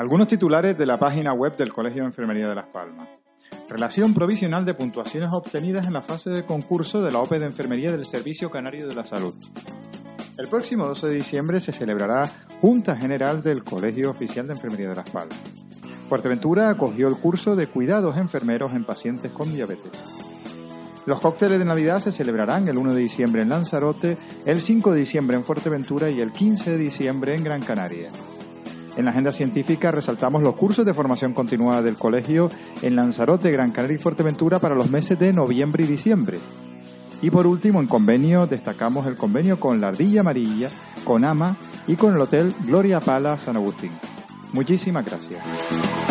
Algunos titulares de la página web del Colegio de Enfermería de Las Palmas. Relación provisional de puntuaciones obtenidas en la fase de concurso de la OPE de Enfermería del Servicio Canario de la Salud. El próximo 12 de diciembre se celebrará Junta General del Colegio Oficial de Enfermería de Las Palmas. Fuerteventura acogió el curso de cuidados enfermeros en pacientes con diabetes. Los cócteles de Navidad se celebrarán el 1 de diciembre en Lanzarote, el 5 de diciembre en Fuerteventura y el 15 de diciembre en Gran Canaria. En la agenda científica resaltamos los cursos de formación continuada del colegio en Lanzarote, Gran Canaria y Fuerteventura para los meses de noviembre y diciembre. Y por último, en convenio, destacamos el convenio con la Ardilla Amarilla, con AMA y con el Hotel Gloria Pala San Agustín. Muchísimas gracias.